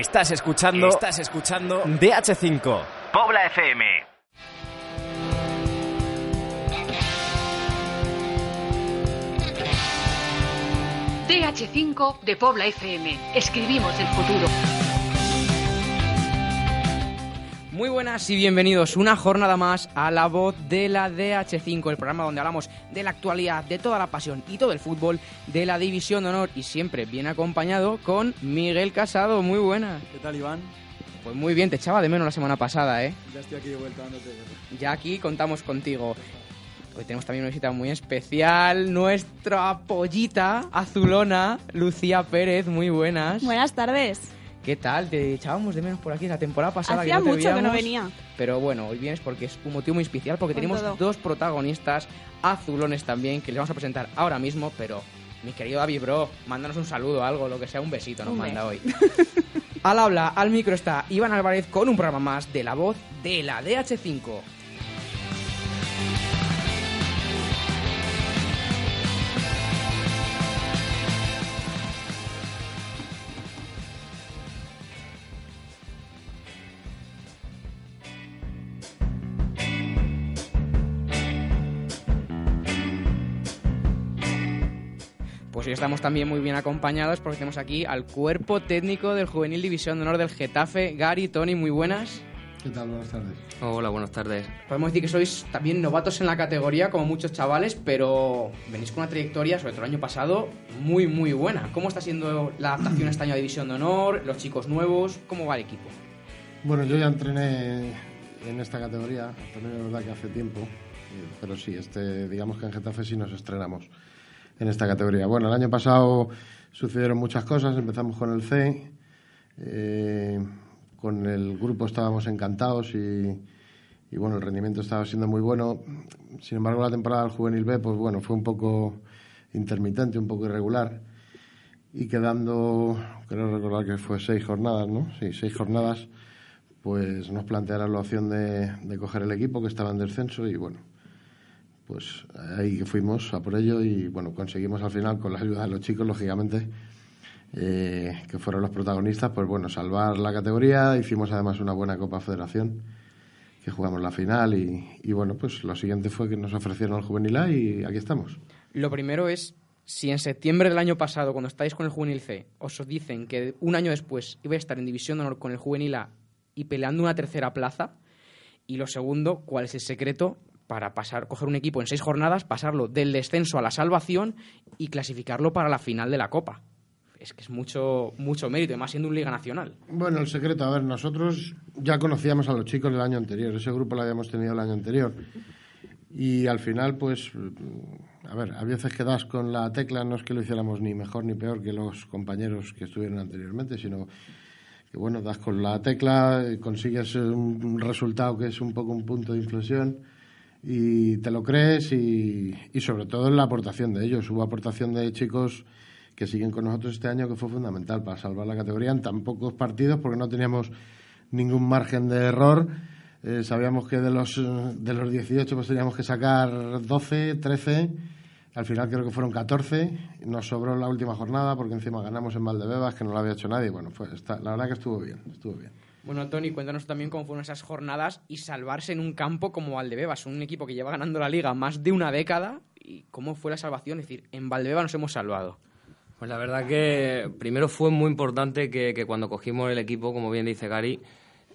Estás escuchando. Estás escuchando DH5. Pobla FM. DH5 de Pobla FM. Escribimos el futuro. Muy buenas y bienvenidos una jornada más a La Voz de la DH5, el programa donde hablamos de la actualidad, de toda la pasión y todo el fútbol de la División de Honor y siempre bien acompañado con Miguel Casado. Muy buenas. ¿Qué tal, Iván? Pues muy bien, te echaba de menos la semana pasada, ¿eh? Ya estoy aquí de vuelta dándote. Ya aquí contamos contigo. Hoy tenemos también una visita muy especial, nuestra pollita azulona, Lucía Pérez. Muy buenas. Buenas tardes. ¿Qué tal? Te echábamos de menos por aquí la temporada pasada. Hacía que no te mucho que no veíamos. venía. Pero bueno, hoy vienes porque es un motivo muy especial, porque Con tenemos todo. dos protagonistas azulones también, que les vamos a presentar ahora mismo, pero mi querido David Bro, mándanos un saludo, algo, lo que sea, un besito nos manda hoy. al habla, al micro está Iván Álvarez con un programa más de la voz de la DH5. Hoy estamos también muy bien acompañados porque tenemos aquí al cuerpo técnico del Juvenil División de Honor del Getafe, Gary, Tony, muy buenas. ¿Qué tal? Buenas tardes. Hola, buenas tardes. Podemos decir que sois también novatos en la categoría, como muchos chavales, pero venís con una trayectoria, sobre todo el año pasado, muy, muy buena. ¿Cómo está siendo la adaptación este año a División de Honor, los chicos nuevos? ¿Cómo va el equipo? Bueno, yo ya entrené en esta categoría, también es verdad que hace tiempo, eh, pero sí, este, digamos que en Getafe sí nos estrenamos en esta categoría. Bueno, el año pasado sucedieron muchas cosas, empezamos con el C, eh, con el grupo estábamos encantados y, y, bueno, el rendimiento estaba siendo muy bueno. Sin embargo, la temporada del Juvenil B, pues bueno, fue un poco intermitente, un poco irregular. Y quedando, creo recordar que fue seis jornadas, ¿no? Sí, seis jornadas, pues nos plantearon la opción de, de coger el equipo que estaba en descenso y bueno, pues ahí fuimos a por ello y bueno, conseguimos al final con la ayuda de los chicos, lógicamente, eh, que fueron los protagonistas, pues bueno, salvar la categoría, hicimos además una buena Copa Federación, que jugamos la final y, bueno, pues lo siguiente fue que nos ofrecieron el Juvenil A y aquí estamos. Lo primero es, si en septiembre del año pasado, cuando estáis con el Juvenil C, os dicen que un año después ibais a estar en División de Honor con el Juvenil A y peleando una tercera plaza, y lo segundo, ¿cuál es el secreto para pasar, coger un equipo en seis jornadas, pasarlo del descenso a la salvación y clasificarlo para la final de la Copa? Es que es mucho, mucho mérito, y más siendo un Liga Nacional. Bueno, el secreto, a ver, nosotros ya conocíamos a los chicos del año anterior, ese grupo lo habíamos tenido el año anterior. Y al final, pues, a ver, a veces que das con la tecla, no es que lo hiciéramos ni mejor ni peor que los compañeros que estuvieron anteriormente, sino que, bueno, das con la tecla, consigues un resultado que es un poco un punto de inflexión y te lo crees y, y sobre todo en la aportación de ellos. Hubo aportación de chicos que siguen con nosotros este año que fue fundamental para salvar la categoría en tan pocos partidos porque no teníamos ningún margen de error. Eh, sabíamos que de los, de los 18 pues teníamos que sacar 12, 13. Al final creo que fueron 14. Nos sobró la última jornada porque encima ganamos en Valdebebas, que no lo había hecho nadie. Bueno, está, la verdad que estuvo bien, estuvo bien. Bueno, Tony, cuéntanos también cómo fueron esas jornadas y salvarse en un campo como Valdebebas, un equipo que lleva ganando la liga más de una década. ¿Y cómo fue la salvación? Es decir, en Valdebebas nos hemos salvado. Pues la verdad que primero fue muy importante que, cuando cogimos el equipo, como bien dice Gary,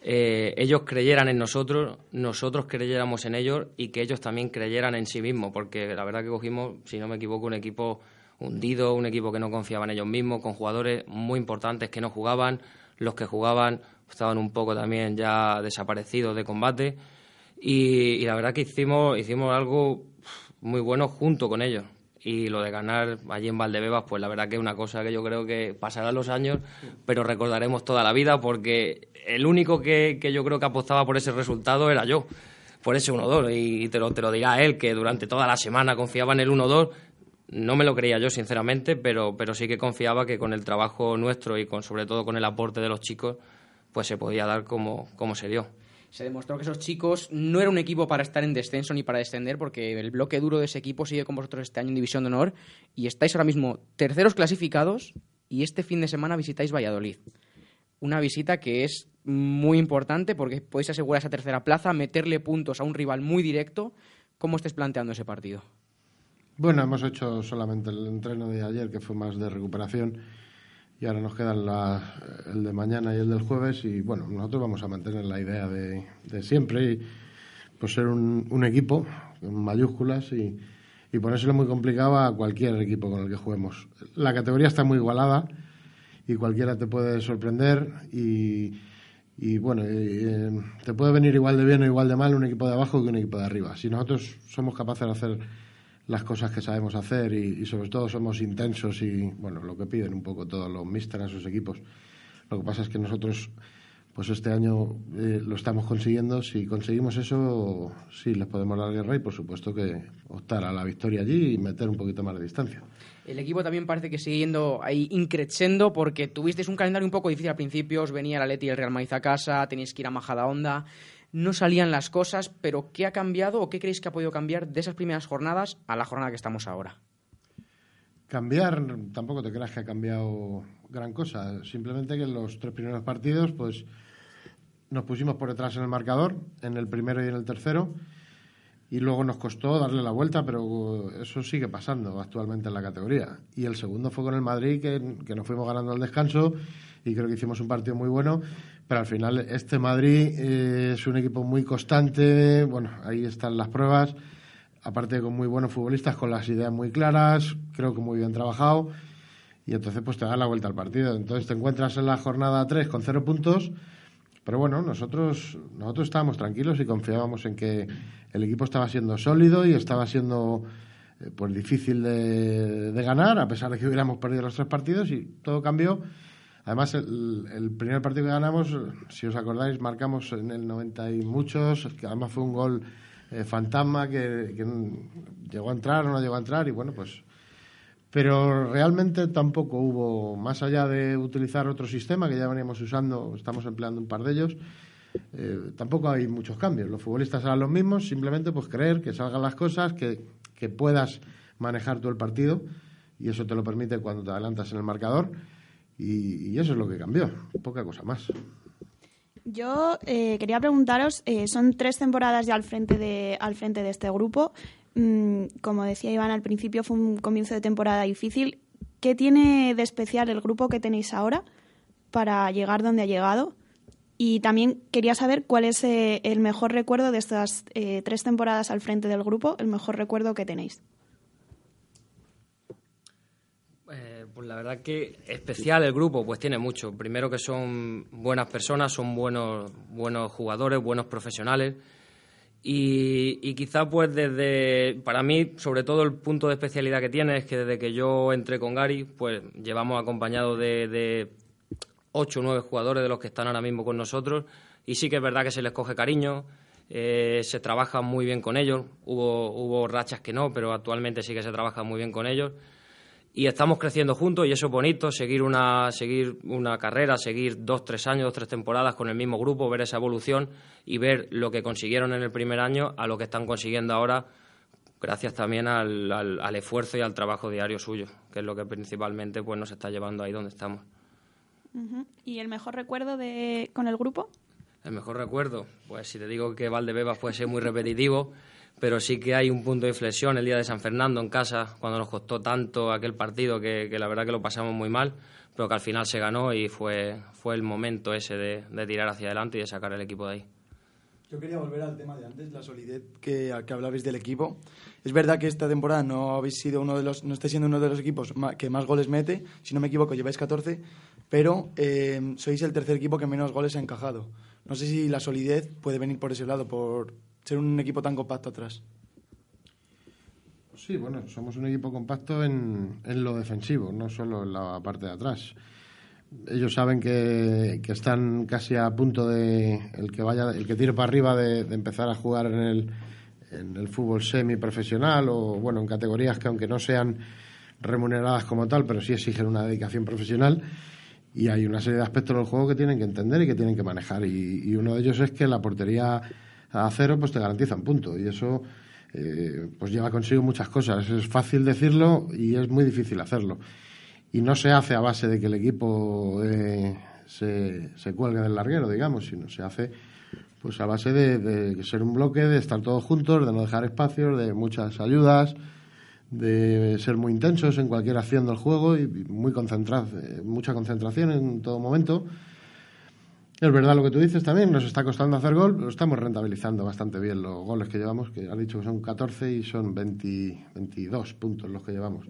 eh, ellos creyeran en nosotros, nosotros creyéramos en ellos y que ellos también creyeran en sí mismos, porque la verdad que cogimos, si no me equivoco, un equipo hundido, un equipo que no confiaba en ellos mismos, con jugadores muy importantes que no jugaban, los que jugaban estaban un poco también ya desaparecidos de combate y, la verdad que hicimos, hicimos algo muy bueno junto con ellos. Y lo de ganar allí en Valdebebas, pues la verdad que es una cosa que yo creo que pasarán los años, pero recordaremos toda la vida porque el único que, que yo creo que apostaba por ese resultado era yo, por ese 1-2. Y te lo, te lo dirá él, que durante toda la semana confiaba en el 1-2. No me lo creía yo, sinceramente, pero, pero sí que confiaba que con el trabajo nuestro y con, sobre todo con el aporte de los chicos, pues se podía dar como, se dio. Se demostró que esos chicos no era un equipo para estar en descenso ni para descender, porque el bloque duro de ese equipo sigue con vosotros este año en División de Honor y estáis ahora mismo terceros clasificados y este fin de semana visitáis Valladolid. una visita que es muy importante porque podéis asegurar esa tercera plaza, meterle puntos a un rival muy directo. ¿Cómo estés planteando ese partido? Bueno, hemos hecho solamente el entreno de ayer, que fue más de recuperación, y ahora nos quedan el de mañana y el del jueves, y bueno, nosotros vamos a mantener la idea de, siempre, y pues ser un, equipo con mayúsculas y, y ponérselo muy complicado a cualquier equipo con el que juguemos. La categoría está muy igualada y cualquiera te puede sorprender y, y bueno, eh, te puede venir igual de bien o igual de mal un equipo de abajo que un equipo de arriba. Si nosotros somos capaces de hacer las cosas que sabemos hacer y, sobre todo somos intensos y bueno lo que piden un poco todos los místeres a sus equipos. Lo que pasa es que nosotros pues este año eh, lo estamos consiguiendo. Si conseguimos eso sí les podemos dar guerra y por supuesto que optar a la victoria allí y meter un poquito más de distancia. El equipo también parece que sigue yendo ahí increchendo porque tuvisteis un calendario un poco difícil al principio. Os venía el Leti y el Real Madrid a casa tenéis que ir a Majada Onda no salían las cosas, pero ¿qué ha cambiado o qué creéis que ha podido cambiar de esas primeras jornadas a la jornada que estamos ahora? Cambiar, tampoco te creas que ha cambiado gran cosa. Simplemente que en los tres primeros partidos, pues nos pusimos por detrás en el marcador, en el primero y en el tercero, y luego nos costó darle la vuelta, pero eso sigue pasando actualmente en la categoría. Y el segundo fue con el Madrid, que, que nos fuimos ganando al descanso, y creo que hicimos un partido muy bueno, pero al final este Madrid eh, es un equipo muy constante, bueno, ahí están las pruebas, aparte con muy buenos futbolistas, con las ideas muy claras, creo que muy bien trabajado, y entonces pues te da la vuelta al partido. Entonces te encuentras en la jornada 3 con cero puntos, pero bueno, nosotros, nosotros estábamos tranquilos y confiábamos en que el equipo estaba siendo sólido y estaba siendo eh, pues difícil de, de ganar, a pesar de que hubiéramos perdido los tres partidos, y todo cambió Además, el, primer partido que ganamos, si os acordáis, marcamos en el 90 y muchos, que además fue un gol eh, fantasma que, llegó a entrar o no llegó a entrar y bueno, pues... Pero realmente tampoco hubo, más allá de utilizar otro sistema que ya veníamos usando, estamos empleando un par de ellos, eh, tampoco hay muchos cambios. Los futbolistas eran los mismos, simplemente pues creer que salgan las cosas, que, que puedas manejar todo el partido y eso te lo permite cuando te adelantas en el marcador y, eso es lo que cambió, poca cosa más. Yo eh, quería preguntaros, eh, son tres temporadas ya al frente de, al frente de este grupo. Mm, como decía Iván al principio, fue un comienzo de temporada difícil. ¿Qué tiene de especial el grupo que tenéis ahora para llegar donde ha llegado? Y también quería saber cuál es eh, el mejor recuerdo de estas tres temporadas al frente del grupo, el mejor recuerdo que tenéis. Pues la verdad que especial el grupo, pues tiene mucho. Primero que son buenas personas, son buenos, buenos jugadores, buenos profesionales. Y, quizá pues desde, para mí, sobre todo el punto de especialidad que tiene es que desde que yo entré con Gary, pues llevamos acompañados de, de ocho o nueve jugadores de los que están ahora mismo con nosotros. Y sí que es verdad que se les coge cariño, eh, se trabaja muy bien con ellos. Hubo, hubo rachas que no, pero actualmente sí que se trabaja muy bien con ellos y estamos creciendo juntos y eso es bonito, seguir una, seguir una carrera, seguir dos, tres años, dos, tres temporadas con el mismo grupo, ver esa evolución y ver lo que consiguieron en el primer año a lo que están consiguiendo ahora, gracias también al, al, esfuerzo y al trabajo diario suyo, que es lo que principalmente pues, nos está llevando ahí donde estamos. ¿Y el mejor recuerdo de, con el grupo? El mejor recuerdo, pues si te digo que Valdebebas puede ser muy repetitivo, pero sí que hay un punto de inflexión el día de San Fernando en casa, cuando nos costó tanto aquel partido que, la verdad que lo pasamos muy mal, pero que al final se ganó y fue, fue el momento ese de, tirar hacia adelante y de sacar el equipo de ahí. Yo quería volver al tema de antes, la solidez que, que hablabais del equipo. Es verdad que esta temporada no habéis sido uno de los, no estáis siendo uno de los equipos que más goles mete, si no me equivoco lleváis 14, pero eh, sois el tercer equipo que menos goles ha encajado. No sé si la solidez puede venir por ese lado, por ser un equipo tan compacto atrás. Sí, bueno, somos un equipo compacto en, en lo defensivo, no solo en la parte de atrás. Ellos saben que, que, están casi a punto de el que vaya, el que tire para arriba de, empezar a jugar en el, en el fútbol semiprofesional o bueno en categorías que aunque no sean remuneradas como tal, pero sí exigen una dedicación profesional y hay una serie de aspectos del juego que tienen que entender y que tienen que manejar y, y uno de ellos es que la portería a cero, pues te garantiza un punto. Y eso eh, pues lleva consigo muchas cosas. Es fácil decirlo y es muy difícil hacerlo. Y no se hace a base de que el equipo eh, se, se cuelgue del larguero, digamos, sino se hace pues a base de, de ser un bloque, de estar todos juntos, de no dejar espacios, de muchas ayudas, de ser muy intensos en cualquier acción del juego y muy concentrado, mucha concentración en todo momento. Es verdad lo que tú dices también, nos está costando hacer gol, pero estamos rentabilizando bastante bien los goles que llevamos, que has dicho que son 14 y son 20, 22 puntos los que llevamos.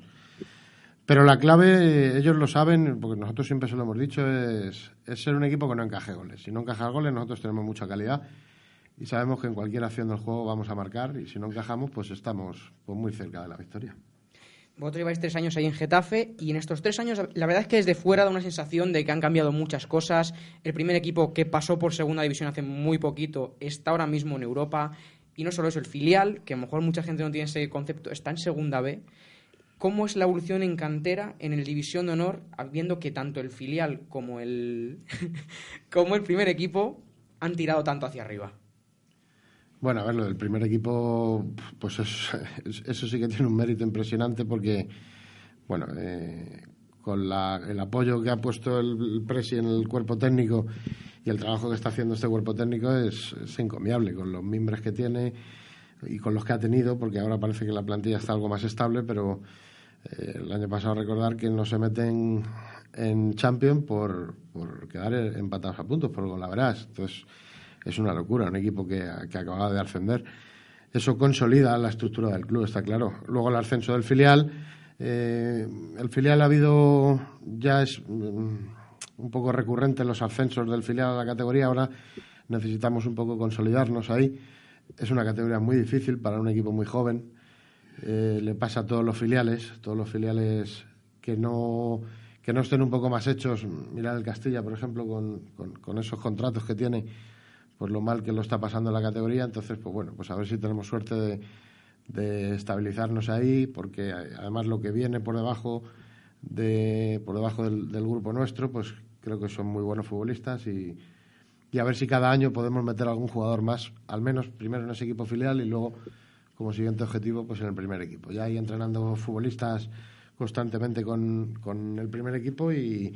Pero la clave, ellos lo saben, porque nosotros siempre se lo hemos dicho, es, es ser un equipo que no encaje goles. Si no encaja goles, nosotros tenemos mucha calidad y sabemos que en cualquier acción del juego vamos a marcar y si no encajamos, pues estamos pues, muy cerca de la victoria. Vosotros lleváis tres años ahí en Getafe y en estos tres años la verdad es que desde fuera da una sensación de que han cambiado muchas cosas. El primer equipo que pasó por segunda división hace muy poquito está ahora mismo en Europa y no solo eso, el filial, que a lo mejor mucha gente no tiene ese concepto, está en segunda B. ¿Cómo es la evolución en cantera en el División de Honor, viendo que tanto el filial como el, como el primer equipo han tirado tanto hacia arriba? Bueno, a ver, lo del primer equipo, pues eso, sí que tiene un mérito impresionante porque, bueno, eh, con el apoyo que ha puesto el, Presi en el cuerpo técnico y el trabajo que está haciendo este cuerpo técnico es, encomiable, con los miembros que tiene y con los que ha tenido, porque ahora parece que la plantilla está algo más estable, pero eh, el año pasado recordar que no se meten en Champions por, por quedar empatados a puntos, por verás. Entonces, es una locura, un equipo que, que acababa de ascender. Eso consolida la estructura del club, está claro. Luego el ascenso del filial. Eh, el filial ha habido, ya es mm, un poco recurrente los ascensos del filial a la categoría, ahora necesitamos un poco consolidarnos ahí. Es una categoría muy difícil para un equipo muy joven. Eh, le pasa a todos los filiales, todos los filiales que no, que no estén un poco más hechos. Mirad el Castilla, por ejemplo, con, con esos contratos que tiene pues lo mal que lo está pasando la categoría. Entonces, pues bueno, pues a ver si tenemos suerte de, estabilizarnos ahí, porque además lo que viene por debajo de por debajo del, grupo nuestro, pues creo que son muy buenos futbolistas y, y a ver si cada año podemos meter algún jugador más, al menos primero en ese equipo filial y luego como siguiente objetivo pues en el primer equipo. Ya ahí entrenando futbolistas constantemente con, con el primer equipo y,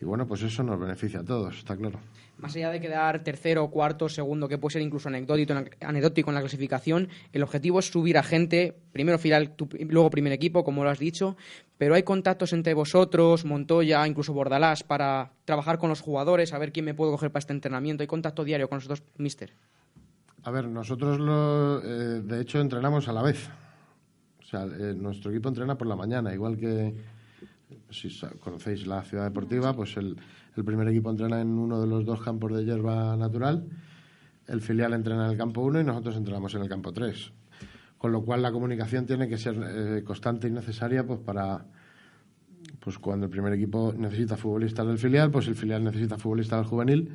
y bueno, pues eso nos beneficia a todos, está claro. Más allá de quedar tercero, cuarto, segundo, que puede ser incluso anecdótico, anecdótico en la clasificación, el objetivo es subir a gente, primero final, luego primer equipo, como lo has dicho, pero hay contactos entre vosotros, Montoya, incluso Bordalás, para trabajar con los jugadores, a ver quién me puedo coger para este entrenamiento. ¿Hay contacto diario con nosotros, mister? A ver, nosotros lo, eh, de hecho entrenamos a la vez. O sea, eh, nuestro equipo entrena por la mañana, igual que si conocéis la ciudad deportiva, pues el, primer equipo entrena en uno de los dos campos de hierba natural, el filial entrena en el campo 1 y nosotros entrenamos en el campo 3. Con lo cual la comunicación tiene que ser eh, constante y necesaria pues para pues cuando el primer equipo necesita futbolistas del filial, pues el filial necesita futbolistas del juvenil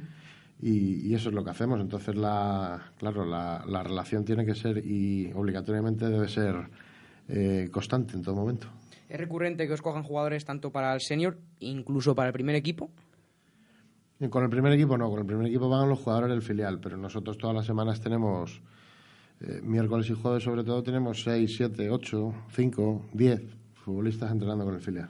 y, eso es lo que hacemos. Entonces, la, claro, la, relación tiene que ser y obligatoriamente debe ser eh, constante en todo momento. ¿Es recurrente que os cojan jugadores tanto para el senior, incluso para el primer equipo? Con el primer equipo no, con el primer equipo van los jugadores del filial, pero nosotros todas las semanas tenemos, eh, miércoles y jueves sobre todo, tenemos 6, 7, 8, 5, 10 futbolistas entrenando con el filial.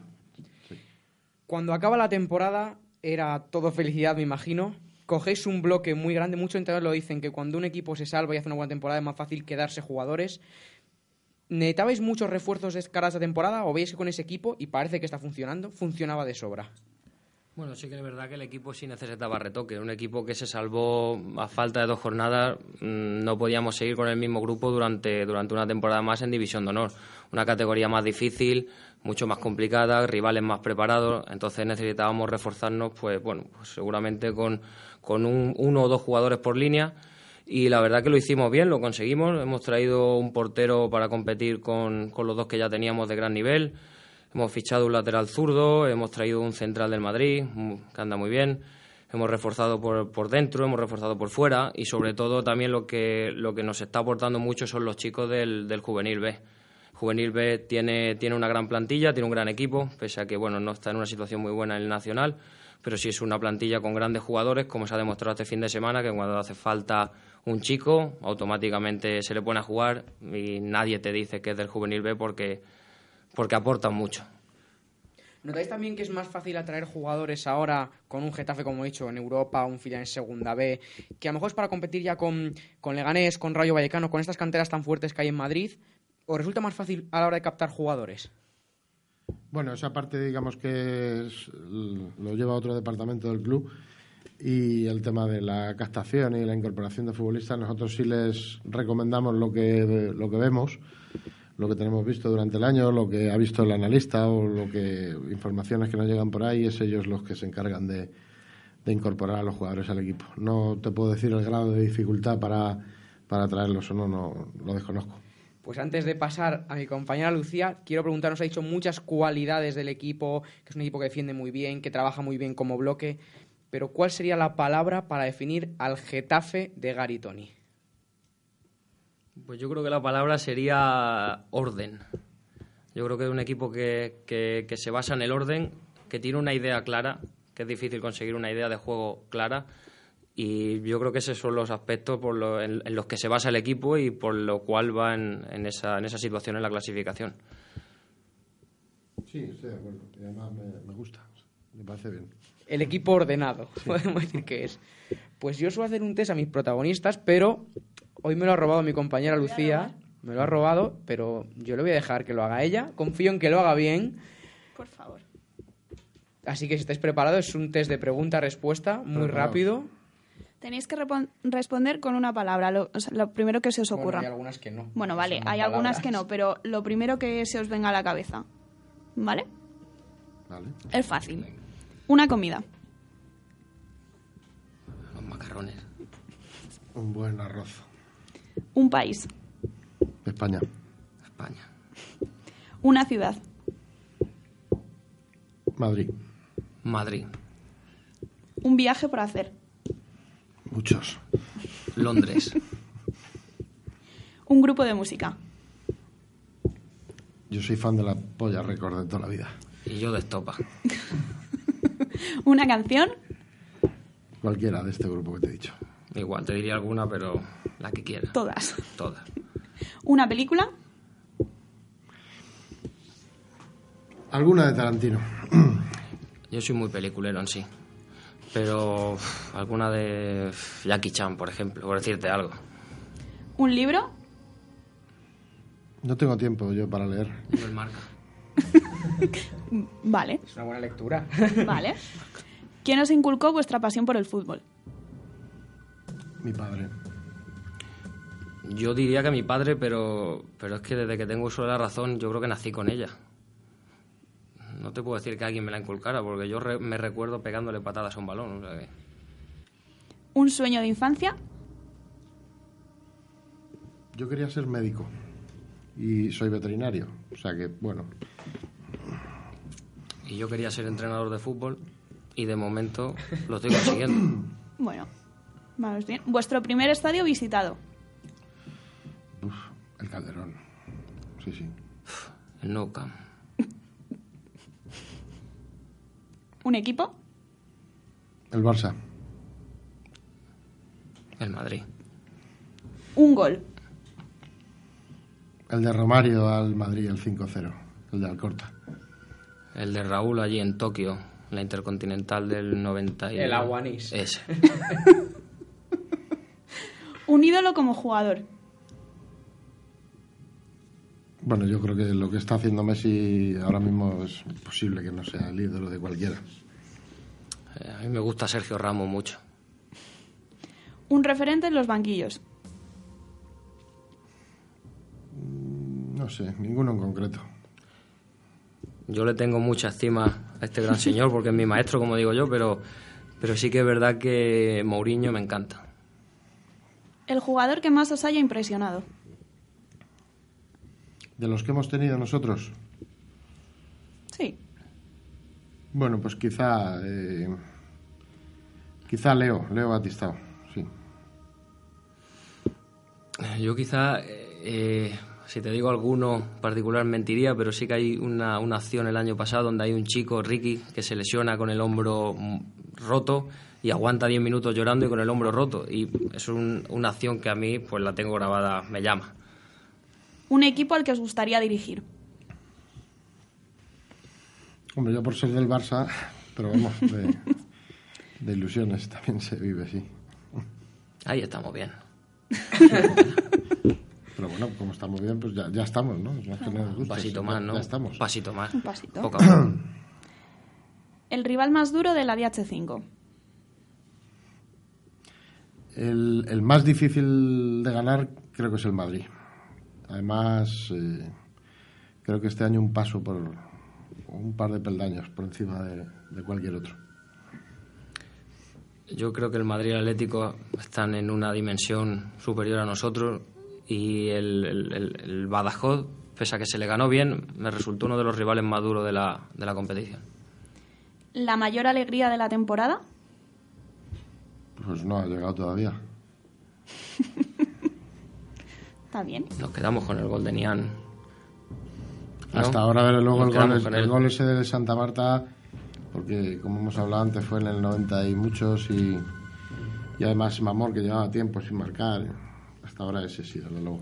Cuando acaba la temporada era todo felicidad, me imagino. Cogéis un bloque muy grande, muchos entrenadores lo dicen, que cuando un equipo se salva y hace una buena temporada es más fácil quedarse jugadores. ¿Necesitabais muchos refuerzos de cara a esta temporada o veis que con ese equipo, y parece que está funcionando, funcionaba de sobra? Bueno, sí que es verdad que el equipo sí necesitaba retoque. Un equipo que se salvó a falta de dos jornadas, mm, no podíamos seguir con el mismo grupo durante, durante una temporada más en División de Honor. Una categoría más difícil, mucho más complicada, rivales más preparados. Entonces necesitábamos reforzarnos, pues bueno, pues seguramente con, con un, uno o dos jugadores por línea y la verdad que lo hicimos bien, lo conseguimos. Hemos traído un portero para competir con, con los dos que ya teníamos de gran nivel. Hemos fichado un lateral zurdo, hemos traído un central del Madrid, mm, que anda muy bien. Hemos reforzado por, por dentro, hemos reforzado por fuera y sobre todo también lo que, lo que nos está aportando mucho son los chicos del, del Juvenil B. Juvenil B tiene, tiene una gran plantilla, tiene un gran equipo, pese a que bueno, no está en una situación muy buena en el Nacional, pero sí es una plantilla con grandes jugadores, como se ha demostrado este fin de semana, que cuando hace falta un chico, automáticamente se le pone a jugar y nadie te dice que es del juvenil B porque, porque aportan mucho. ¿Notáis también que es más fácil atraer jugadores ahora con un Getafe, como he dicho, en Europa, un filial en Segunda B, que a lo mejor es para competir ya con, con Leganés, con Rayo Vallecano, con estas canteras tan fuertes que hay en Madrid? ¿O resulta más fácil a la hora de captar jugadores? Bueno, esa parte digamos que es- lo lleva otro departamento del club y el tema de la captación y la incorporación de futbolistas, nosotros sí les recomendamos lo que, lo que vemos, lo que tenemos visto durante el año, lo que ha visto el analista o lo que informaciones que nos llegan por ahí, es ellos los que se encargan de, de incorporar a los jugadores al equipo. No te puedo decir el grado de dificultad para, para traerlos o no, no lo desconozco. Pues antes de pasar a mi compañera Lucía, quiero preguntar, nos ha dicho muchas cualidades del equipo, que es un equipo que defiende muy bien, que trabaja muy bien como bloque, pero ¿cuál sería la palabra para definir al Getafe de Gary Tony? Pues yo creo que la palabra sería orden. Yo creo que es un equipo que, que- que se basa en el orden, que tiene una idea clara, que es difícil conseguir una idea de juego clara. Y yo creo que esos son los aspectos por lo- en, en los que se basa el equipo y por lo cual va en, en esa, en esa situación en la clasificación. Sí, estoy de acuerdo. Y además me, me gusta, me parece bien. El equipo ordenado, podemos decir que es. Pues yo suelo hacer un test a mis protagonistas, pero hoy me lo ha robado mi compañera Lucía. Me lo ha robado, pero yo le voy a dejar que lo haga ella. Confío en que lo haga bien. Por favor. Así que si estáis preparados, es un test de pregunta-respuesta muy rápido. Tenéis que responder con una palabra, lo, o sea, lo primero que se os Bueno, ocurra. hay algunas que no. Bueno, vale, hay algunas que no, pero lo primero que se os venga a la cabeza. ¿Vale? ¿Vale? Es fácil. Una comida. Los macarrones. Un buen arroz. Un país. España. España. Una ciudad. Madrid. Madrid. Un viaje por hacer. Muchos. Londres. Un grupo de música. Yo soy fan de la polla récord de toda la vida. y yo de estopa. Una canción. Cualquiera de este grupo que te he dicho. Igual, te diría alguna, pero la que quiera. Todas. Todas. Una película. Alguna de Tarantino. Yo soy muy peliculero en sí. Pero uf, alguna de Jackie Chan, por ejemplo, por decirte algo. Un libro. No tengo tiempo yo para leer. El marca. Vale, Es una buena lectura. vale. ¿Quién os inculcó vuestra pasión por el fútbol? Mi padre. Yo diría que mi padre, pero, pero es que desde que tengo uso de la razón, yo creo que nací con ella. No te puedo decir que alguien me la inculcara, porque yo re- me recuerdo pegándole patadas a un balón. o sea que- Un sueño de infancia. Yo quería ser médico. Y soy veterinario. O sea que, bueno, Y yo quería ser entrenador de fútbol, y de momento lo estoy consiguiendo. Bueno, vamos bien. Vuestro primer estadio visitado. El Calderón. Sí, sí. El Nou Camp. Un equipo. El Barça. El Madrid. Un gol. El de Romario al Madrid, el 5-0. El de Alcorta. El de Raúl allí en Tokio, la Intercontinental del 90 y... El Aguanís. Ese. Un ídolo como jugador. Bueno, yo creo que lo que está haciendo Messi ahora mismo es posible que no sea el ídolo de cualquiera. Eh, A mí me gusta Sergio Ramos mucho. Un referente en los banquillos. No sé, ninguno en concreto. Yo le tengo mucha estima a este gran señor porque es mi maestro, como digo yo, pero, pero sí que es verdad que Mourinho me encanta. El jugador que más os haya impresionado. De los que hemos tenido nosotros, Sí. bueno, pues quizá. eh, quizá Leo, Leo Batistao, sí. Yo quizá, eh, si te digo alguno particular, mentiría, pero sí que hay una, una acción el año pasado donde hay un chico, Ricky, que se lesiona con el hombro mm, roto y aguanta 10 minutos llorando y con el hombro roto. Y es un- una acción que a mí pues la tengo grabada, me llama. Un equipo al que os gustaría dirigir. Hombre, yo por ser del Barça, pero vamos, de, de ilusiones también se vive, sí. Ahí estamos bien. Pero bueno, como estamos bien, pues ya, ya estamos, ¿no? Es más que nos Un gusta, pasito más, ya- ¿no? Ya estamos. Un pasito más. Un pasito. Poco a poco. El rival más duro de la DH5. El, el más difícil de ganar creo que es el Madrid. Además, eh, creo que este año un paso por un par de peldaños por encima de, de cualquier otro. Yo creo que el Madrid y el Atlético están en una dimensión superior a nosotros y el, el- el- el Badajoz, pese a que se le ganó bien, me resultó uno de los rivales más duros de la, de la competición. La mayor alegría de la temporada. Pues no ha llegado todavía. Está bien. Nos quedamos con el gol de Nian. ¿no? Hasta ahora, ver luego el gol, el gol ese de Santa Marta, porque como hemos hablado antes fue en el 90 y muchos y, y además Mamor que llevaba tiempo sin marcar. Hasta ahora ese sí, desde luego.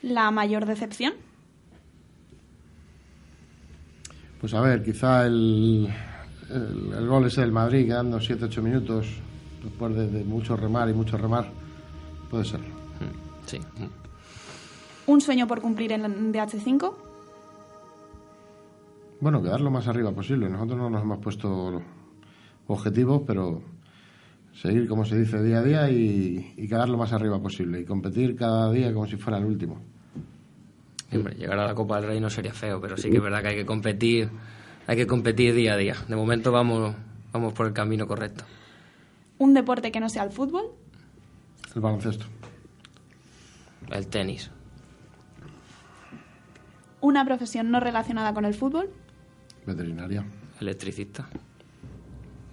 La mayor decepción. Pues a ver, quizá el, el, el gol ese del Madrid quedando 7-8 minutos después de, de mucho remar y mucho remar, puede ser. Mm, Sí. Un sueño por cumplir en DH5. Bueno, quedar lo más arriba posible. Nosotros no nos hemos puesto objetivos, pero seguir, como se dice, día a día y, y quedar lo más arriba posible y competir cada día como si fuera el último. Hombre, llegar a la Copa del Rey no sería feo, pero sí que es verdad que hay que competir, hay que competir día a día. De momento vamos, vamos por el camino correcto. Un deporte que no sea el fútbol. El baloncesto. El tenis, Una profesión no relacionada con el fútbol. Veterinaria. electricista.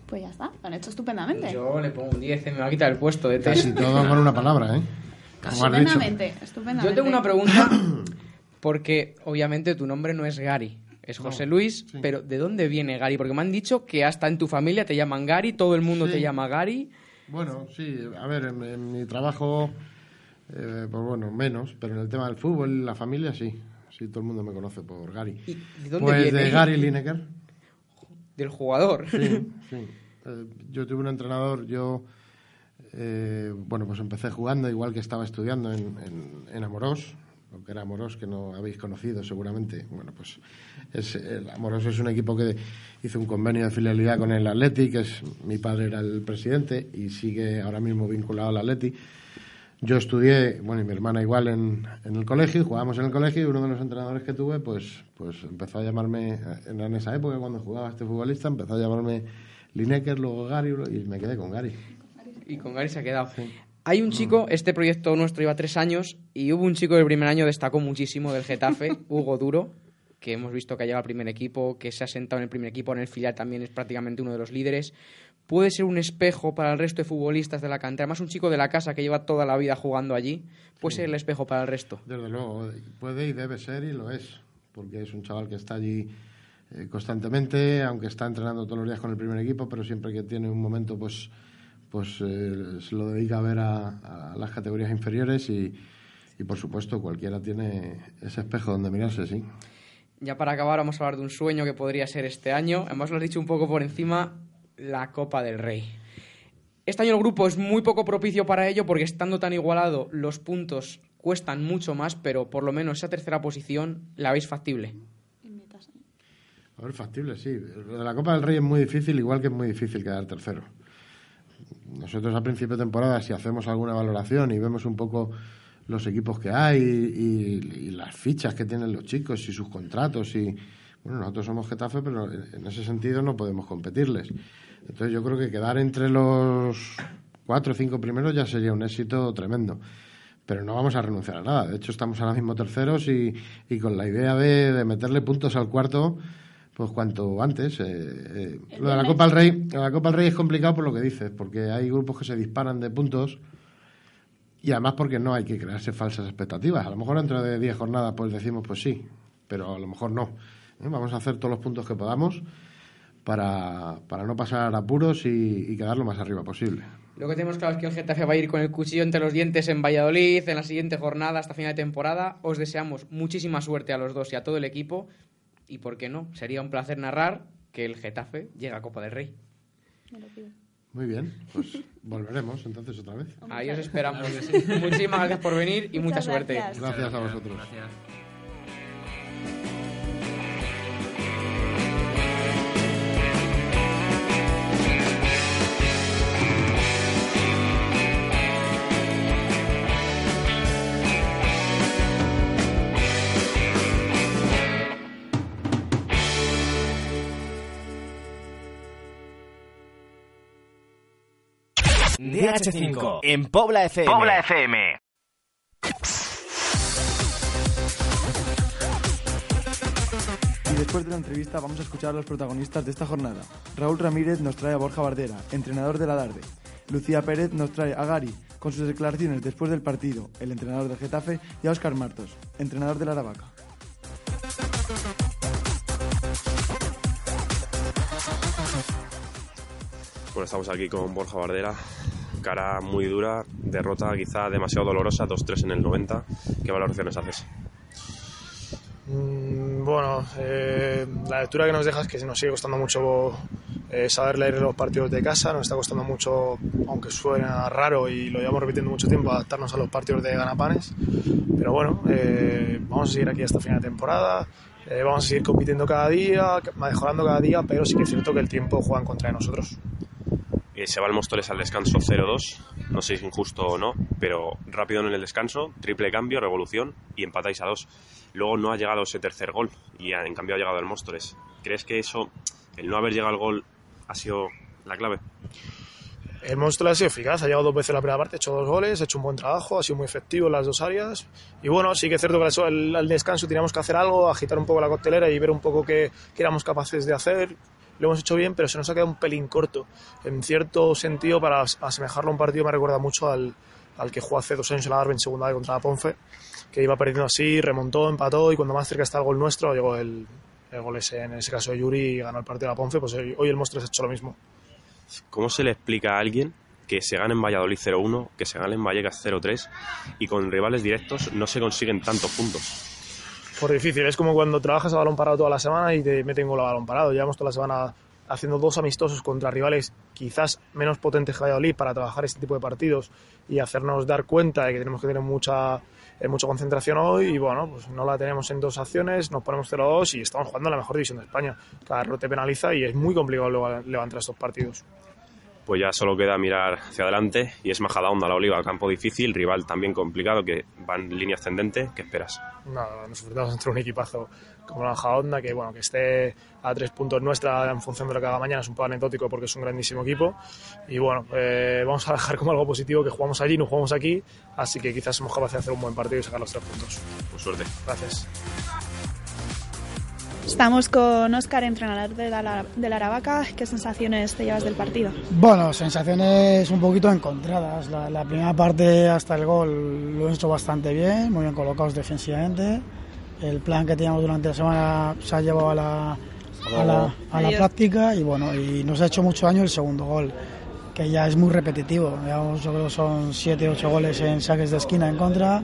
Pues ya está. Lo han hecho estupendamente. Yo le pongo un 10, me va a quitar el puesto de Casi todo con una palabra, ¿eh? Estupendamente. estupendamente. Yo tengo una pregunta, porque obviamente tu nombre no es Gary, es José Luis, sí. pero ¿de dónde viene Gary? Porque me han dicho que hasta en tu familia te llaman Gary, todo el mundo Sí. te llama Gary. Bueno, sí, a ver, en, en mi trabajo, eh, pues bueno, menos, pero en el tema del fútbol la familia sí. Sí, todo el mundo me conoce por Gary. ¿Y de dónde pues viene? de Gary Lineker. Del jugador. Sí, sí. Eh, yo tuve un entrenador, yo, eh, bueno, pues empecé jugando igual que estaba estudiando en, en, en Amorós, lo que era Amorós, que no habéis conocido seguramente. Bueno, pues es, el Amorós es un equipo que hizo un convenio de filialidad con el Atleti, que es, mi padre era el presidente y sigue ahora mismo vinculado al Atleti. Yo estudié, bueno, y mi hermana igual en, en el colegio, jugábamos en el colegio y uno de los entrenadores que tuve, pues, pues empezó a llamarme, en, en esa época cuando jugaba este futbolista, empezó a llamarme Lineker, luego Gary y me quedé con Gary. Y con Gary se ha quedado. Hay un chico, este proyecto nuestro lleva tres años, y hubo un chico del primer año destacó muchísimo del Getafe, Hugo Duro, que hemos visto que ha llegado al primer equipo, que se ha sentado en el primer equipo, en el filial también es prácticamente uno de los líderes. Puede ser un espejo para el resto de futbolistas de la cantera. Además, un chico de la casa que lleva toda la vida jugando allí, puede ser el espejo para el resto. Desde luego, puede y debe ser y lo es, porque es un chaval que está allí eh, constantemente, aunque está entrenando todos los días con el primer equipo, pero siempre que tiene un momento, pues, pues eh, se lo dedica a ver a, a las categorías inferiores y, y, por supuesto, cualquiera tiene ese espejo donde mirarse, sí. Ya para acabar, vamos a hablar de un sueño que podría ser este año. Además, lo has dicho un poco por encima, la Copa del Rey. Este año el grupo es muy poco propicio para ello porque estando tan igualado los puntos cuestan mucho más, pero por lo menos esa tercera posición la veis factible. A ver, factible, sí. La Copa del Rey es muy difícil, igual que es muy difícil quedar tercero. Nosotros a principio de temporada, si hacemos alguna valoración y vemos un poco los equipos que hay y, y las fichas que tienen los chicos y sus contratos y bueno, nosotros somos Getafe, pero en ese sentido no podemos competirles. Entonces yo creo que quedar entre los cuatro o cinco primeros ya sería un éxito tremendo. Pero no vamos a renunciar a nada. De hecho, estamos ahora mismo terceros y, y con la idea de, de, meterle puntos al cuarto, pues cuanto antes. Eh, eh, lo de la Copa del Rey, la Copa del Rey es complicado por lo que dices, porque hay grupos que se disparan de puntos y además porque no hay que crearse falsas expectativas. A lo mejor dentro de 10 jornadas pues decimos pues sí, pero a lo mejor no. ¿Eh? Vamos a hacer todos los puntos que podamos para, para no pasar apuros y, y quedar lo más arriba posible. Lo que tenemos claro es que el Getafe va a ir con el cuchillo entre los dientes en Valladolid en la siguiente jornada hasta final de temporada. Os deseamos muchísima suerte a los dos y a todo el equipo. Y por qué no, sería un placer narrar que el Getafe llega a Copa del Rey. Muy bien, pues volveremos entonces otra vez. Ahí os esperamos. Muchísimas gracias por venir y mucha suerte. gracias. Gracias a vosotros. Gracias. DH5 en Pobla FM. Pobla FM. Y después de la entrevista vamos a escuchar a los protagonistas de esta jornada. Raúl Ramírez nos trae a Borja Bardera, entrenador de la Darde. Lucía Pérez nos trae a Gary, con sus declaraciones después del partido, el entrenador del Getafe, y a Óscar Martos, entrenador de la Aravaca. Bueno, estamos aquí con Borja Bardera, cara muy dura, derrota quizá demasiado dolorosa, 2-3 en el 90. ¿Qué valoraciones haces? Mm, Bueno, eh, la lectura que nos deja es que nos sigue costando mucho eh, saber leer los partidos de casa, nos está costando mucho, aunque suena raro y lo llevamos repitiendo mucho tiempo, adaptarnos a los partidos de ganapanes. Pero bueno, eh, vamos a seguir aquí hasta final de temporada, eh, vamos a seguir compitiendo cada día, mejorando cada día, pero sí que es cierto que el tiempo juega en contra de nosotros. Se va el Móstoles al descanso 0-2, no sé si es injusto o no, pero rápido en el descanso, triple cambio, revolución y empatáis a dos. Luego no ha llegado ese tercer gol y en cambio ha llegado el Móstoles. ¿Crees que eso, el no haber llegado al gol, ha sido la clave? El monstruo ha sido eficaz, ha llegado dos veces la primera parte, ha hecho dos goles, ha hecho un buen trabajo, ha sido muy efectivo en las dos áreas. Y bueno, sí que es cierto que al, al descanso teníamos que hacer algo, agitar un poco la coctelera y ver un poco qué, qué éramos capaces de hacer. Lo hemos hecho bien, pero se nos ha quedado un pelín corto. En cierto sentido, para asemejarlo a un partido, me recuerda mucho al, al que jugó hace dos años en la Darbe en segunda contra la Ponfe, que iba perdiendo así, remontó, empató y cuando más cerca está el gol nuestro, llegó el, el gol ese, en ese caso de Yuri y ganó el partido de la Ponfe, pues hoy, hoy el Monstruo ha hecho lo mismo. ¿Cómo se le explica a alguien que se gane en Valladolid 0-1, que se gane en Vallecas 0-3 y con rivales directos no se consiguen tantos puntos? Por difícil, es como cuando trabajas a balón parado toda la semana y te meten gol a balón parado. Llevamos toda la semana haciendo dos amistosos contra rivales quizás menos potentes que Valladolid para trabajar este tipo de partidos y hacernos dar cuenta de que tenemos que tener mucha, eh, mucha concentración hoy y bueno, pues no la tenemos en dos acciones, nos ponemos 0-2 y estamos jugando en la mejor división de España. Cada error te penaliza y es muy complicado levantar estos partidos. Pues ya solo queda mirar hacia adelante y es Majadahonda, la Oliva, campo difícil, rival también complicado que va en línea ascendente. ¿Qué esperas? Nada, nos enfrentamos entre un equipazo como la Majadahonda que bueno, que esté a tres puntos nuestra en función de lo que haga mañana es un poco anecdótico porque es un grandísimo equipo y bueno, eh, vamos a dejar como algo positivo que jugamos allí, no jugamos aquí, así que quizás somos capaces de hacer un buen partido y sacar los tres puntos. Pues suerte. Gracias. Estamos con Óscar, entrenador de la, de la Aravaca. ¿Qué sensaciones te llevas del partido? Bueno, sensaciones un poquito encontradas. La, la, primera parte hasta el gol lo he hecho bastante bien, muy bien colocados defensivamente. El plan que teníamos durante la semana se ha llevado a la, a la, a la práctica y bueno, y nos ha hecho mucho daño el segundo gol, que ya es muy repetitivo. Digamos, yo creo que son 7, 8 goles en saques de esquina en contra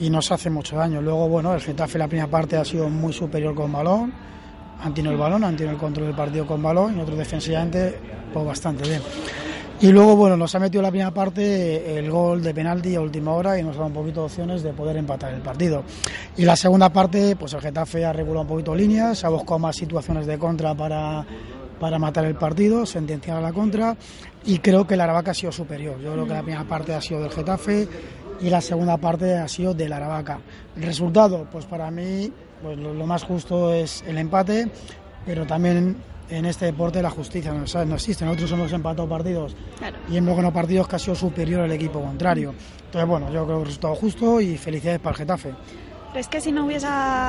y nos hace mucho daño. Luego, bueno, el Getafe la primera parte ha sido muy superior con balón, han tenido el balón, han tenido el control del partido con balón y nosotros defensivamente, pues bastante bien. Y luego, bueno, nos ha metido la primera parte el gol de penalti a última hora y nos ha dado un poquito de opciones de poder empatar el partido. Y la segunda parte, pues el Getafe ha regulado un poquito líneas, ha buscado más situaciones de contra para, para matar el partido, sentenciar a la contra y creo que la Aravaca ha sido superior. Yo creo que la primera parte ha sido del Getafe y la segunda parte ha sido de la Aravaca. El resultado, pues para mí, pues lo, lo, más justo es el empate, pero también en este deporte la justicia no, ¿sabes? no existe. Nosotros hemos empatado partidos claro. y hemos ganado partidos que ha sido superior al equipo contrario. Entonces, bueno, yo creo que el resultado justo y felicidades para el Getafe. ¿Crees que si no hubiese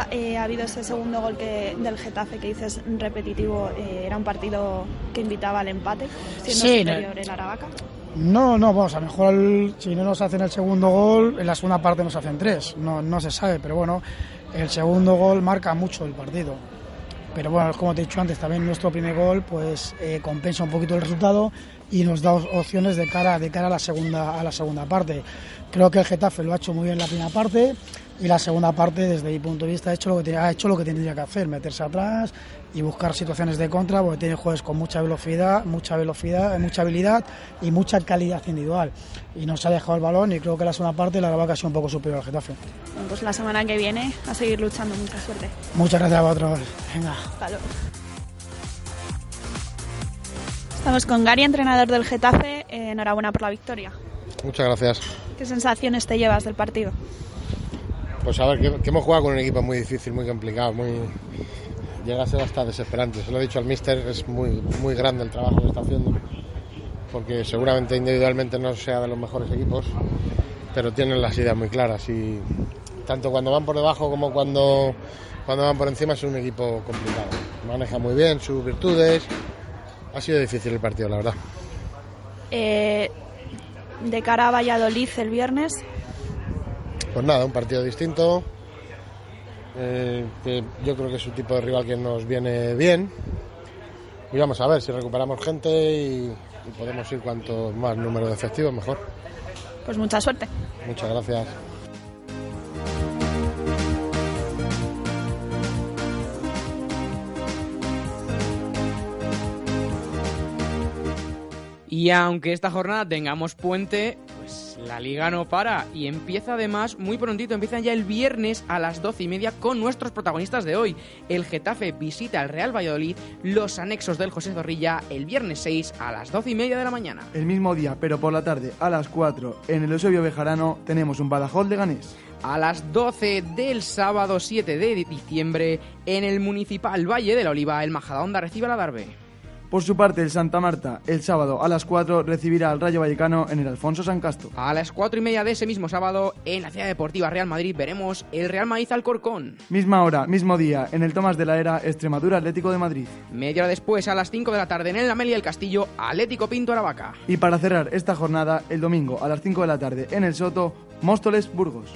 eh, habido ese segundo gol que, del Getafe que dices repetitivo, eh, era un partido que invitaba al empate, siendo sí, superior no. el Aravaca? No, no, vamos, a lo mejor el, si no nos hacen el segundo gol, en la segunda parte nos hacen tres, no, no se sabe, pero bueno, el segundo gol marca mucho el partido. Pero bueno, como te he dicho antes, también nuestro primer gol pues eh, compensa un poquito el resultado y nos da opciones de cara, de cara a, la segunda, a la segunda parte. Creo que el Getafe lo ha hecho muy bien en la primera parte y la segunda parte, desde mi punto de vista, ha hecho lo que, ha hecho lo que tendría que hacer, meterse atrás y buscar situaciones de contra, porque tiene juegos con mucha velocidad, mucha velocidad, mucha habilidad y mucha calidad individual. Y nos ha dejado el balón y creo que la segunda parte la que ha sido un poco superior al Getafe. Bueno, pues la semana que viene a seguir luchando. Mucha suerte. Muchas gracias a vosotros. Venga. Luego. Estamos con Gary, entrenador del Getafe. Eh, enhorabuena por la victoria. Muchas gracias. ¿Qué sensaciones te llevas del partido? Pues a ver, que, hemos jugado con un equipo muy difícil, muy complicado, muy llega a ser hasta desesperante. Se lo he dicho al mister, es muy, muy grande el trabajo que está haciendo, porque seguramente individualmente no sea de los mejores equipos, pero tienen las ideas muy claras y tanto cuando van por debajo como cuando, cuando van por encima es un equipo complicado. Maneja muy bien sus virtudes. Ha sido difícil el partido, la verdad. Eh, de cara a Valladolid el viernes. Pues nada, un partido distinto, eh, que yo creo que es un tipo de rival que nos viene bien. Y vamos a ver si recuperamos gente y, y podemos ir cuanto más número de efectivos, mejor. Pues mucha suerte. Muchas gracias. Y aunque esta jornada tengamos puente, la liga no para y empieza además muy prontito, empieza ya el viernes a las doce y media con nuestros protagonistas de hoy. El Getafe visita al Real Valladolid, los anexos del José Zorrilla el viernes 6 a las doce y media de la mañana. El mismo día, pero por la tarde, a las 4, en el Eusebio Bejarano, tenemos un Badajoz de Ganés. A las 12 del sábado 7 de diciembre, en el Municipal Valle de la Oliva, el Majadahonda recibe a la Darbe. Por su parte, el Santa Marta, el sábado a las 4, recibirá al Rayo Vallecano en el Alfonso San Castro. A las 4 y media de ese mismo sábado, en la Ciudad Deportiva Real Madrid, veremos el Real Madrid Alcorcón. Misma hora, mismo día, en el Tomás de la Era, Extremadura Atlético de Madrid. Media hora después, a las 5 de la tarde, en el Amelia del Castillo, Atlético Pinto Aravaca. Y para cerrar esta jornada, el domingo a las 5 de la tarde, en el Soto, Móstoles Burgos.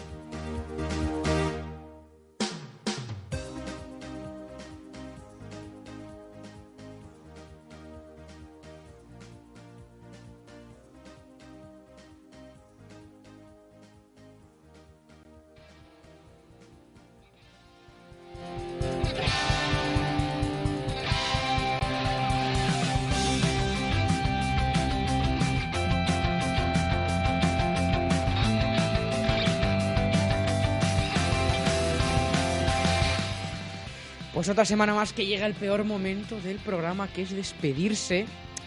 Pues otra semana más que llega el peor momento del programa, que es despedirse.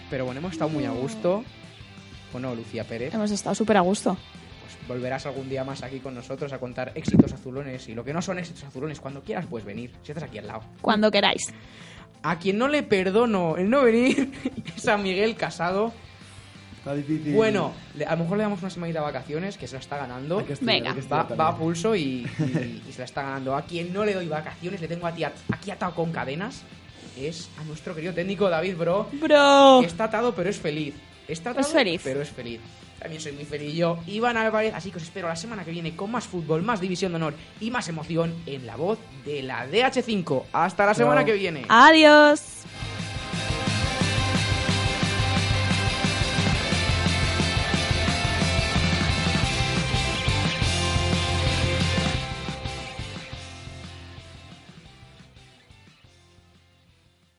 Pero bueno, hemos estado muy a gusto. Bueno, Lucía Pérez. Hemos estado súper a gusto. Pues volverás algún día más aquí con nosotros a contar éxitos azulones y lo que no son éxitos azulones. Cuando quieras puedes venir, si estás aquí al lado. Cuando queráis. A quien no le perdono el no venir es a Miguel Casado. Está difícil. Bueno, a lo mejor le damos una semanita de vacaciones, que se la está ganando. Hay que estudiar, Venga. hay que estudiar Va, a pulso y, y- y se la está ganando. A quien no le doy vacaciones, le tengo a ti aquí atado con cadenas, es a nuestro querido técnico David Bro. Bro. Está atado, pero es feliz. Está atado, Es feliz. pero es feliz. También soy muy feliz yo, Iván Álvarez, así que os espero la semana que viene con más fútbol, más división de honor y más emoción en la voz de la DH5. Hasta la semana que viene. Adiós.